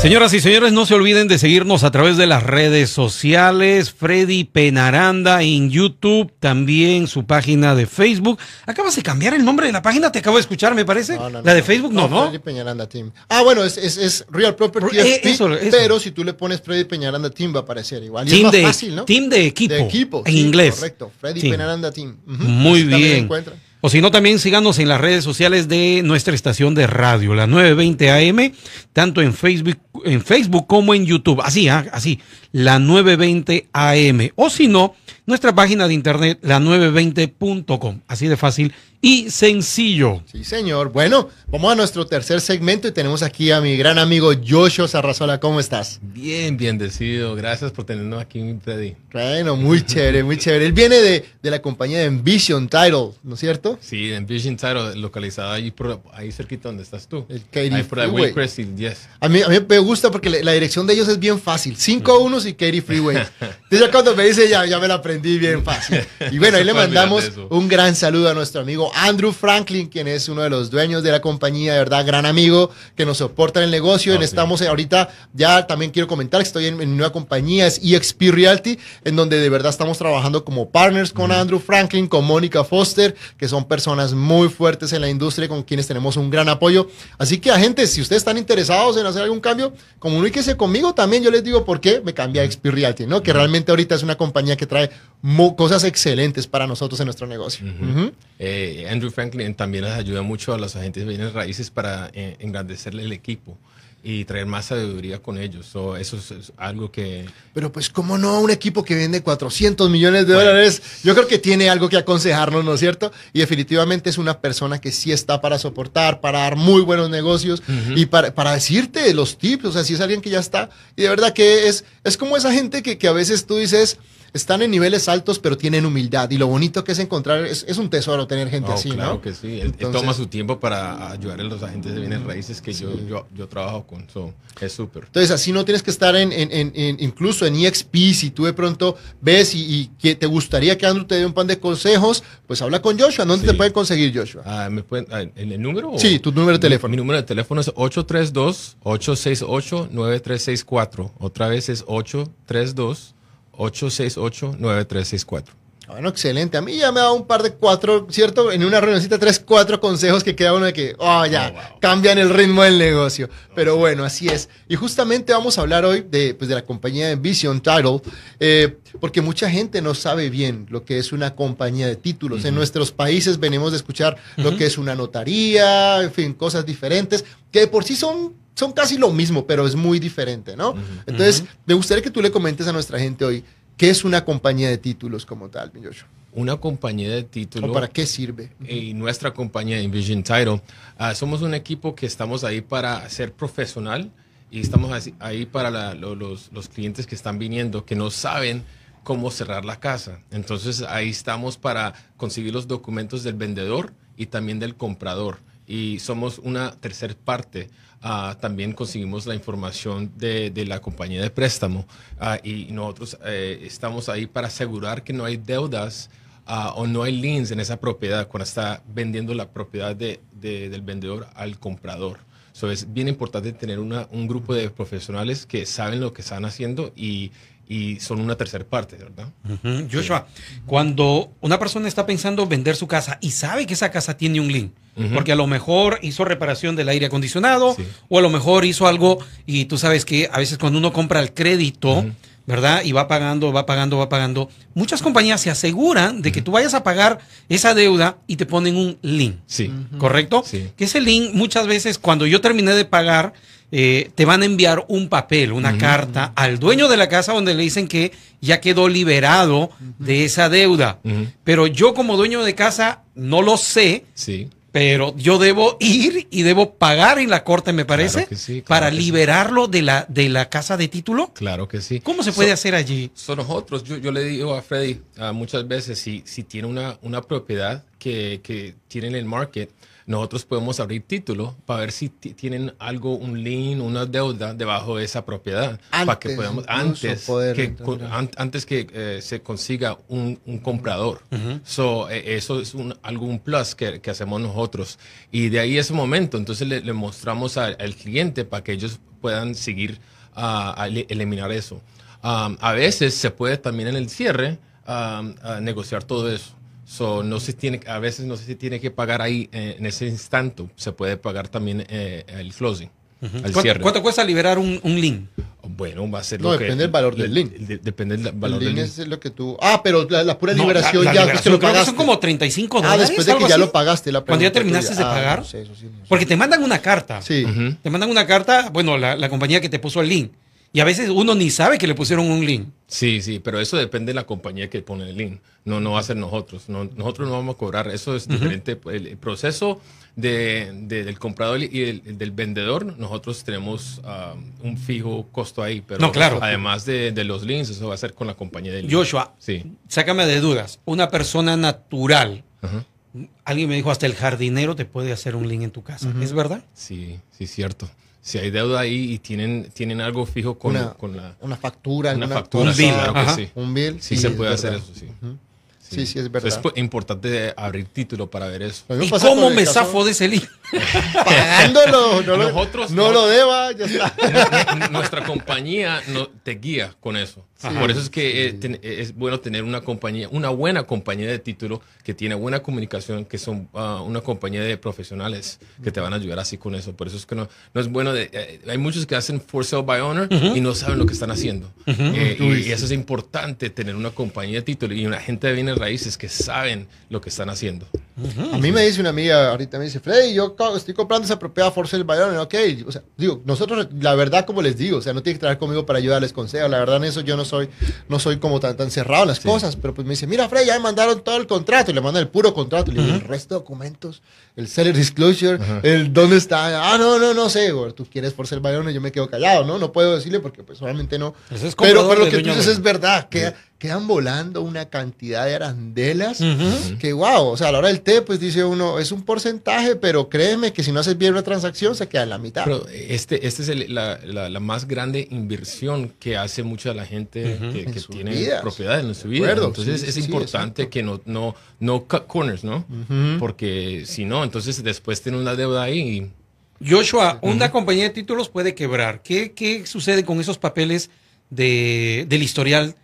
Señoras y señores, no se olviden de seguirnos a través de las redes sociales, Freddy Penaranda en YouTube, también su página de Facebook. Acabas de cambiar el nombre de la página, te acabo de escuchar, me parece. No, no, la de no. Facebook, no, ¿no? Freddy Peñaranda Team. Ah, bueno, es, es, es Real Property Eh, FP, eso, eso. pero si tú le pones Freddy Peñaranda Team va a aparecer igual. Y Team es más de, fácil, ¿no? team de equipo. De equipo. En sí, inglés. Correcto. Freddy Sí. Peñaranda Team. Ujú. Muy Así también lo bien. O si no, también síganos en las redes sociales de nuestra estación de radio, la 920 AM, tanto en Facebook, en Facebook como en YouTube. Así, ah, así, la 920 AM. O si no, nuestra página de internet, la 920.com. Así de fácil y sencillo. Sí, señor. Bueno, vamos a nuestro tercer segmento y tenemos aquí a mi gran amigo Joshua Sarrazola. ¿Cómo estás? Bien, bien decidido. Gracias por tenernos aquí, Freddy. Bueno, muy chévere, muy chévere. Él viene de, de la compañía de Envision Title, ¿no es cierto? Sí, en Vision Title, localizada ahí, por, ahí cerquita donde estás tú. El Katy Ahí por ahí, Freeway. Waycrest y 10. A mí, a mí me gusta porque la la dirección de ellos es bien fácil. 5 unos y Katy Freeway. Entonces ya cuando me dice ya, ya me la aprendí bien fácil. Y bueno, ahí le mandamos un gran saludo a nuestro amigo Andrew Franklin, quien es uno de los dueños de la compañía, de verdad, gran amigo, que nos soporta en el negocio. Sí. Estamos ahorita, ya también quiero comentar que estoy en, en nueva compañía, es EXP Realty, en donde de verdad estamos trabajando como partners con Andrew Franklin, con Mónica Foster, que son personas muy fuertes en la industria, con quienes tenemos un gran apoyo. Así que, agentes, si ustedes están interesados en hacer algún cambio, comuníquese conmigo también. Yo les digo por qué me cambié a XP Realty, ¿no? Que realmente ahorita es una compañía que trae cosas excelentes para nosotros en nuestro negocio. Ujú. Eh, Andrew Franklin también les ayuda mucho a los agentes de bienes raíces para eh, engrandecerle el equipo y traer más sabiduría con ellos. So, eso es, es algo que... Pero pues, ¿cómo no? Un equipo que vende 400 millones de Bueno. dólares, yo creo que tiene algo que aconsejarnos, ¿no es cierto? Y definitivamente es una persona que sí está para soportar, para dar muy buenos negocios y para, para decirte los tips, o sea, si es alguien que ya está. Y de verdad que es, es como esa gente que, que a veces tú dices, están en niveles altos, pero tienen humildad. Y lo bonito que es encontrar, es, es un tesoro tener gente Oh, así, claro ¿no? que sí. Él, Entonces- toma su tiempo para ayudar a los agentes de bienes raíces que yo, yo, yo trabajo con. So, es súper. Entonces, así no tienes que estar en, en- en- en- incluso en EXP, si tú de pronto ves y, y que te gustaría que Andrew te dé un pan de consejos, pues habla con Joshua. ¿Dónde Sí. te pueden conseguir, Joshua? Ah, ¿me pueden, ah, ¿el, el número? o- Sí, tu número de teléfono. Mi, mi número de teléfono es 832-868-9364. Otra vez es 832-868-9364. Bueno, excelente. A mí ya me ha dado un par de cuatro, ¿cierto? En una reunioncita, tres, cuatro consejos que queda uno de que, oh, ya, Oh, wow. cambian el ritmo del negocio. Pero bueno, así es. Y justamente vamos a hablar hoy de, pues, de la compañía de Vision Title, eh, porque mucha gente no sabe bien lo que es una compañía de títulos. En nuestros países venimos de escuchar lo que es una notaría, en fin, cosas diferentes, que de por sí son son casi lo mismo, pero es muy diferente, ¿no? Entonces, me gustaría que tú le comentes a nuestra gente hoy qué es una compañía de títulos como tal, mi Joshua. Una compañía de título. ¿O para qué sirve? y nuestra compañía Envision Title, ah, somos un equipo que estamos ahí para ser profesional y estamos ahí para la- lo- los, los clientes que están viniendo que no saben cómo cerrar la casa. Entonces ahí estamos para conseguir los documentos del vendedor y también del comprador. Y somos una tercer parte. Ah, también conseguimos la información de, de la compañía de préstamo Ah, y nosotros eh, estamos ahí para asegurar que no hay deudas ah, o no hay liens en esa propiedad cuando está vendiendo la propiedad de- de- del vendedor al comprador. So, es bien importante tener una- un grupo de profesionales que saben lo que están haciendo y, y son una tercera parte, ¿verdad? Joshua, cuando una persona está pensando vender su casa y sabe que esa casa tiene un link, porque a lo mejor hizo reparación del aire acondicionado Sí. o a lo mejor hizo algo y tú sabes que a veces cuando uno compra el crédito. ¿verdad? Y va pagando, va pagando, va pagando, muchas compañías se aseguran de que tú vayas a pagar esa deuda y te ponen un link. Sí. ¿Correcto? Sí. Que ese link muchas veces cuando yo terminé de pagar, eh, te van a enviar un papel, una carta al dueño de la casa donde le dicen que ya quedó liberado de esa deuda. Pero yo como dueño de casa no lo sé, Sí. Pero yo debo ir y debo pagar en la corte, me parece, sí, claro para sí. liberarlo de la, de la casa de título. Claro que sí. ¿Cómo se puede So- hacer allí? Son nosotros, yo, yo le digo a Freddy ah, muchas veces, si, si tiene una, una propiedad que, que tiene en el market, nosotros podemos abrir título para ver si ti- tienen algo, un lien, una deuda debajo de esa propiedad. para que Antes podamos, antes poder que, an- antes que eh, se consiga un, un comprador. so, eh, eso es un, algo, un plus que, que hacemos nosotros. Y de ahí ese momento, entonces le, le mostramos a- al cliente para que ellos puedan seguir ah, a eliminar eso. Um, a veces se puede también en el cierre um, a negociar todo eso. So, no se tiene, a veces no se tiene que pagar ahí eh, en ese instante. Se puede pagar también eh, el closing, el ¿Cuánto, cierre. cuánto cuesta liberar un, un link? Bueno, va a ser No, lo que... depende del valor del link. de- depende del El valor del link link. es lo que tú. Ah, pero la, la pura No, liberación la- la ya liberación que lo pagaste. son como 35 Ah, dólares. después de que ya así. lo pagaste. La Cuando ya terminaste tuya. de Ah, pagar. no sé, eso sí, no sé. Porque te mandan una carta. Sí. Ujú. Te mandan una carta, bueno, la, la compañía que te puso el link. Y a veces uno ni sabe que le pusieron un link. Sí, sí, pero eso depende de la compañía que pone el link. No, no va a ser nosotros. No, nosotros no vamos a cobrar. Eso es diferente. El, el proceso de, de- del comprador y el, el del vendedor, nosotros tenemos ah, un fijo costo ahí. Pero No, claro. Además de, de los links, eso va a ser con la compañía del link. Joshua, Sí. sácame de dudas. Una persona natural. Alguien me dijo, hasta el jardinero te puede hacer un link en tu casa. ¿Es verdad? Sí, sí, cierto. Si hay deuda ahí y tienen, tienen algo fijo con, Una, con la una factura, una factura, Un bill, claro que sí. Un bill. Sí, se es puede hacer verdad. eso, sí. Ujú. Sí, sí, es verdad. Es importante abrir título para ver eso. ¿Y cómo me caso- zafo de ese link? Pagándolo. No, lo, Nosotros no no. lo deba, ya está. Nuestra compañía no, te guía con eso. Por eso es que eh, ten- eh, es bueno tener una compañía, una buena compañía de título que tiene buena comunicación, que son ah, una compañía de profesionales que te van a ayudar así con eso. Por eso es que no, no es bueno. De, eh, hay muchos que hacen for sale by owner y no saben lo que están haciendo. Eh, y, y eso es importante, tener una compañía de título y una gente de bienes raíces que saben lo que están haciendo. A mí me dice una amiga ahorita, me dice, Freddy, yo estoy comprando esa propiedad for sale by owner, ok. O sea, digo, nosotros, la verdad, como les digo, o sea, no tiene que trabajar conmigo para ayudarles consejos. La verdad, en eso yo no soy, no soy como tan, tan cerrado en las cosas, pero pues me dice, mira, Freddy, ya me mandaron todo el contrato, y le mandan el puro contrato, y le digo, el resto de documentos, el seller disclosure, el dónde está, ah, no, no, no sé, güey, tú quieres for sale by owner, yo me quedo callado, ¿no? No puedo decirle porque pues obviamente no. Es Pero, pero lo que tú dices es verdad, queda- quedan volando una cantidad de arandelas Ujú. que wow, o sea, a la hora del té, pues dice uno, es un porcentaje, pero créeme que si no haces bien una transacción se queda en la mitad. Pero este, este es el- la, la- la más grande inversión que hace mucha la gente que, tiene vida. propiedades en su vida. Entonces sí, es sí, importante exacto. que no, no, no cut corners, ¿no? Porque si no, entonces después tiene una deuda ahí y Joshua, una compañía de títulos puede quebrar. ¿Qué, qué sucede con esos papeles de, del historial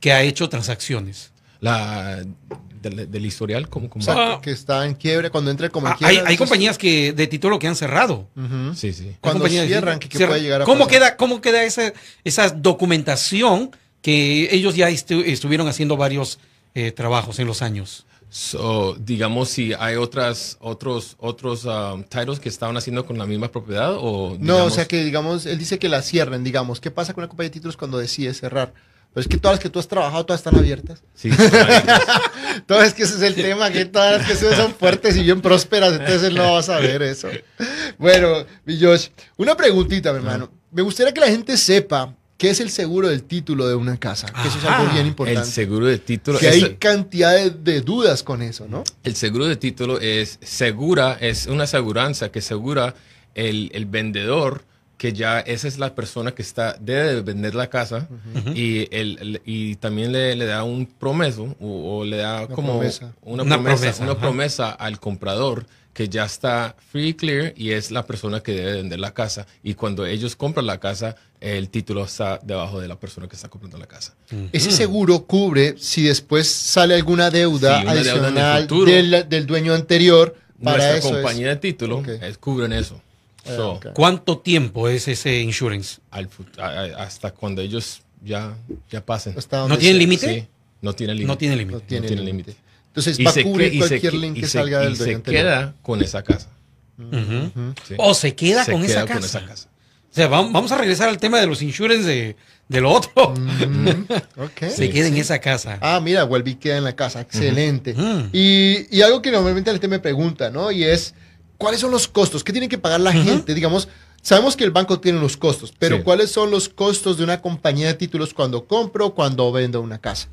que ha hecho transacciones? la del, del historial, como, como O sea, que está en quiebre, cuando entre como en quiebra. hay, hay compañías que de título que han cerrado. Ujú. Sí, sí. Hay Cuando cierran, título ¿qué cierran. puede llegar a ¿Cómo pasar? queda, cómo queda esa, esa documentación que ellos ya estu- estuvieron haciendo varios eh, trabajos en los años? So, digamos si hay otras otros otros um, titles que estaban haciendo con la misma propiedad o No, o digamos- sea que digamos, él dice que la cierren, digamos. ¿Qué pasa con una compañía de títulos cuando decide cerrar? Pero es que todas las que tú has trabajado, todas están abiertas. Sí, son- Todo es que ese es el tema, que todas las que son fuertes y bien prósperas, entonces él no va a saber eso. Bueno, mi Josh, una preguntita, mi hermano. Me gustaría que la gente sepa qué es el seguro del título de una casa, que eso es algo bien el importante. seguro de título Que hay cantidad de, de dudas con eso, ¿no? El seguro de título es segura, es una aseguranza que asegura el, el vendedor que ya esa es la persona que está debe de vender la casa y, el, el- y también le, le da un promeso o, o le da Una como promesa. una, Una promesa, promesa, una promesa al comprador que ya está free clear y es la persona que debe vender la casa y cuando ellos compran la casa el título está debajo de la persona que está comprando la casa. Ese seguro cubre si después sale alguna deuda Sí, adicional futuro. del, del dueño anterior. Para Nuestra eso es- compañía de título Ok. es- cubren eso. Ah, So, ok. ¿Cuánto tiempo es ese insurance? al fut- a- a- hasta cuando ellos ya, ya pasen. hasta ¿No donde tiene sea. límite? Sí, no tiene límite. No tiene límite. No tiene límite. límite. Entonces Y va a se, cubrir cualquier link que se- salga del dueño se queda con esa casa. Sí. O se queda Se con queda esa casa. O sea, vam- vamos a regresar al tema de los insurance de, de lo otro. Mm. Se queda en esa casa. Ah, mira, vuelve y queda en la casa. Excelente. Ujú. y, y algo que normalmente la gente me pregunta, ¿no? Y es, ¿cuáles son los costos? ¿Qué tiene que pagar la gente? Digamos, sabemos que el banco tiene los costos, pero Sí. ¿cuáles son los costos de una compañía de títulos cuando compro o cuando vendo una casa?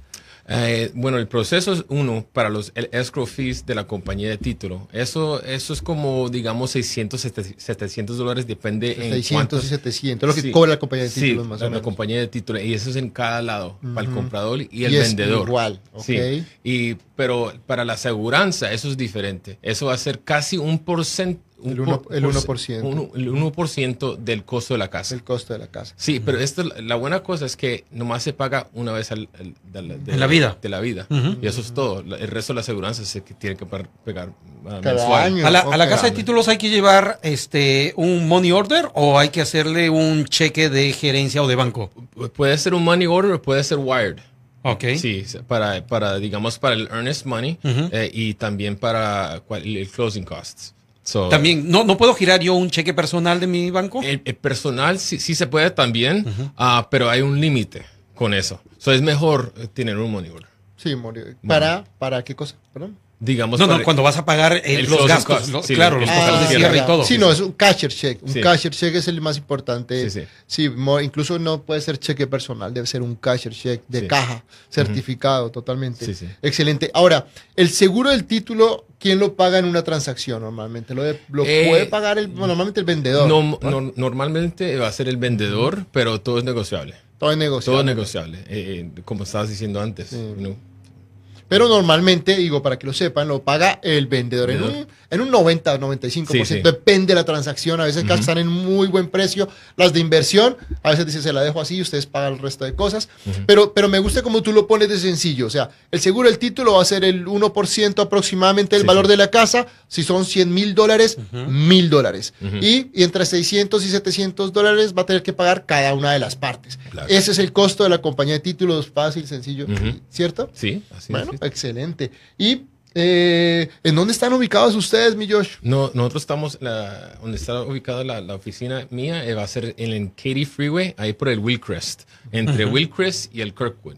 Eh, bueno, el proceso es uno para los el escrow fees de la compañía de título. Eso, eso es como, digamos, 600, 700 dólares, depende en 600 cuántos- y 700, lo que Sí. cobra la compañía de Sí, títulos más la, o la menos. compañía de título. Y eso es en cada lado, para el comprador y el Y es vendedor. igual, ok. Sí. Y, pero para la aseguranza, eso es diferente. Eso va a ser casi un porcentaje. El uno- el 1%. el 1% del costo de la casa. El costo de la casa. Sí, pero esto, la buena cosa es que nomás se paga una vez al, al- de, la- de En la vida. De la vida. Y eso es todo. El resto de la aseguranza se que tiene que pegar ah, Cada año. A la, a la Ok. casa de títulos hay que llevar este un money order o hay que hacerle un cheque de gerencia o de banco. Puede ser un money order o puede ser wired. Ok. Sí, para, para, digamos, para el earnest money eh, y también para cual- el closing costs. So, También, no, no puedo girar yo un cheque personal de mi banco. El, el personal sí, sí se puede también, ah, pero hay un límite con eso. So, es mejor eh, tener un money order. Sí. ¿Para, ¿Para qué cosa? Perdón. Digamos, no, no, cuando vas a pagar eh, el los gastos, cost, los- sí, claro, los costos de cierre y todo. Sí, no, es un cashier check. Un Sí. cashier check es el más importante. Sí, sí. Incluso no puede ser cheque personal, debe ser un cashier check de Sí. caja, certificado totalmente. Sí, sí. Excelente. Ahora, el seguro del título, ¿quién lo paga en una transacción normalmente? ¿Lo, de- lo Eh, puede pagar el, bueno, normalmente el vendedor? No, no- normalmente va a ser el vendedor, pero todo es negociable. Todo es negocio. Todo es negociable, eh, como estabas diciendo antes. Sí. Pero normalmente, digo, para que lo sepan, lo paga el vendedor en un, en un 90 o 95%. Sí, sí. Depende de la transacción. A veces Ujú. están en muy buen precio. Las de inversión, a veces dice, se la dejo así y ustedes pagan el resto de cosas. pero, pero me gusta como tú lo pones de sencillo. O sea, el seguro del título va a ser el 1% aproximadamente del Sí, valor de la casa. Si son 100 mil dólares, mil dólares. Y, y entre 600 y 700 dólares va a tener que pagar cada una de las partes. Claro. Ese es el costo de la compañía de títulos. Fácil, sencillo. ¿Cierto? Sí, así Bueno, es. excelente. ¿Y eh, en dónde están ubicados ustedes, mi Josh? No, nosotros estamos, la, donde está ubicada la, la oficina mía, eh, va a ser en el Katy Freeway, ahí por el Willcrest, entre Willcrest y el Kirkwood.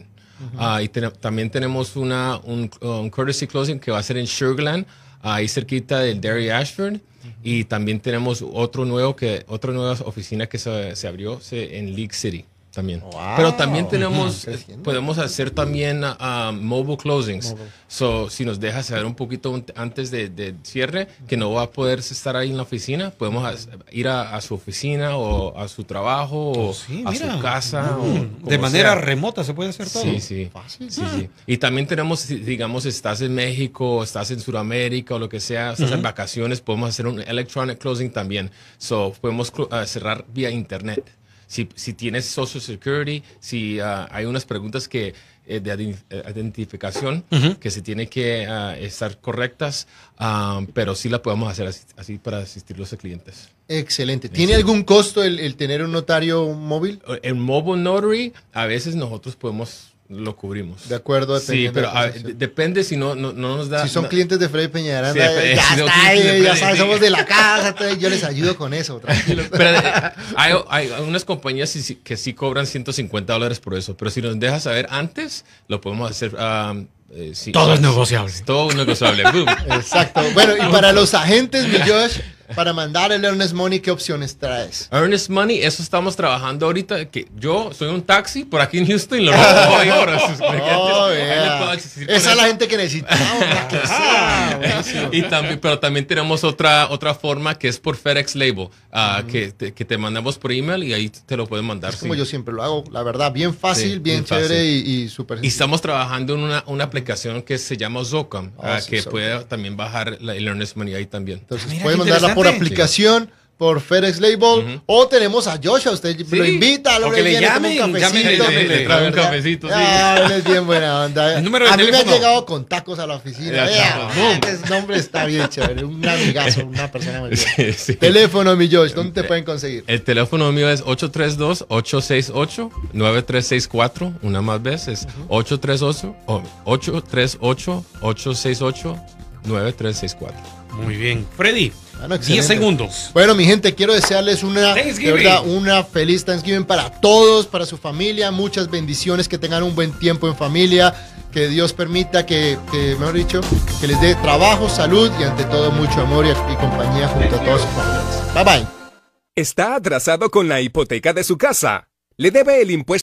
Ah, y ten- también tenemos una, un, un courtesy closing que va a ser en Sugarland, ahí cerquita del Derry Ashford. Y también tenemos otro nuevo que, otra nueva oficina que se, se abrió se- en League City también. Wow. Pero también tenemos. Creciendo. podemos hacer también ah, mobile closings. So, si nos deja saber un poquito antes de, de cierre que no va a poder estar ahí en la oficina, podemos ir a, a su oficina o a su trabajo o Oh, sí, a mira. su casa. o De manera sea. remota se puede hacer todo. Sí, sí. Fácil. Sí, sí. Y también tenemos, digamos, estás en México, estás en Sudamérica o lo que sea, estás en vacaciones, podemos hacer un electronic closing también. So, podemos ah, cerrar vía internet. Si, si tienes Social Security, si ah, hay unas preguntas que eh, de eh, identificación que se tiene que ah, estar correctas, ah, pero sí la podemos hacer así, así para asistir a los clientes. Excelente. ¿Tiene algún costo el, el tener un notario móvil? El mobile notary, a veces nosotros podemos, lo cubrimos. De acuerdo, Sí, de pero la a- transacción. de- depende si no, no, no nos da. Si son no- clientes de Freddy Peñaranda, Sí, eh, ya si está, ya Freddy, saben, sí. somos de la casa, entonces yo les ayudo con eso, tranquilos. Pero eh, hay, hay unas compañías que sí cobran 150 dólares por eso, pero si nos dejas saber antes, lo podemos hacer. um, eh, sí. Todo es negociable. Todo es negociable. Exacto. Bueno, y para los agentes, mi Josh, para mandar el Earnest Money, ¿qué opciones traes? Earnest Money, eso estamos trabajando ahorita. Que yo soy un taxi por aquí en Houston lo robo. Oh, yeah. Esa es la gente que necesitamos, que sea. Y también, pero también tenemos otra, otra forma que es por FedEx Label, ah, que, te, que te mandamos por email y ahí te lo pueden mandar. Es como sí. yo siempre lo hago, la verdad, bien fácil, Sí, bien, bien chévere fácil. y, y súper Y estamos trabajando en una, una aplicación que se llama Zocam, Ah, ah, sí, que Zocam. puede también bajar la, el Earnest Money ahí también. Entonces, Ah, mira, pueden qué mandarla por aplicación, por FedEx Label, o tenemos a Joshua, usted lo invita, lo que le toma un cafecito. llámenle, le trae un cafecito, sí. Ah, es bien buena onda. El número de a mí me han teléfono. llegado con tacos a la oficina. Ah, ese nombre está bien chévere, un amigazo, una persona muy buena. Sí, sí. Teléfono, mi Josh, ¿dónde te pueden conseguir? El teléfono mío es 832-868-9364. Una más vez es 838 o 838-868-9364. Muy bien. Freddy, Ah, no, 10 excelente. segundos. Bueno, mi gente, quiero desearles una, de verdad, una feliz Thanksgiving para todos, para su familia, muchas bendiciones, que tengan un buen tiempo en familia, que Dios permita que, que, mejor dicho, que les dé trabajo, salud y ante todo mucho amor y, y compañía junto a todos sus familiares. Bye bye. Está atrasado con la hipoteca de su casa. Le debe el impuesto.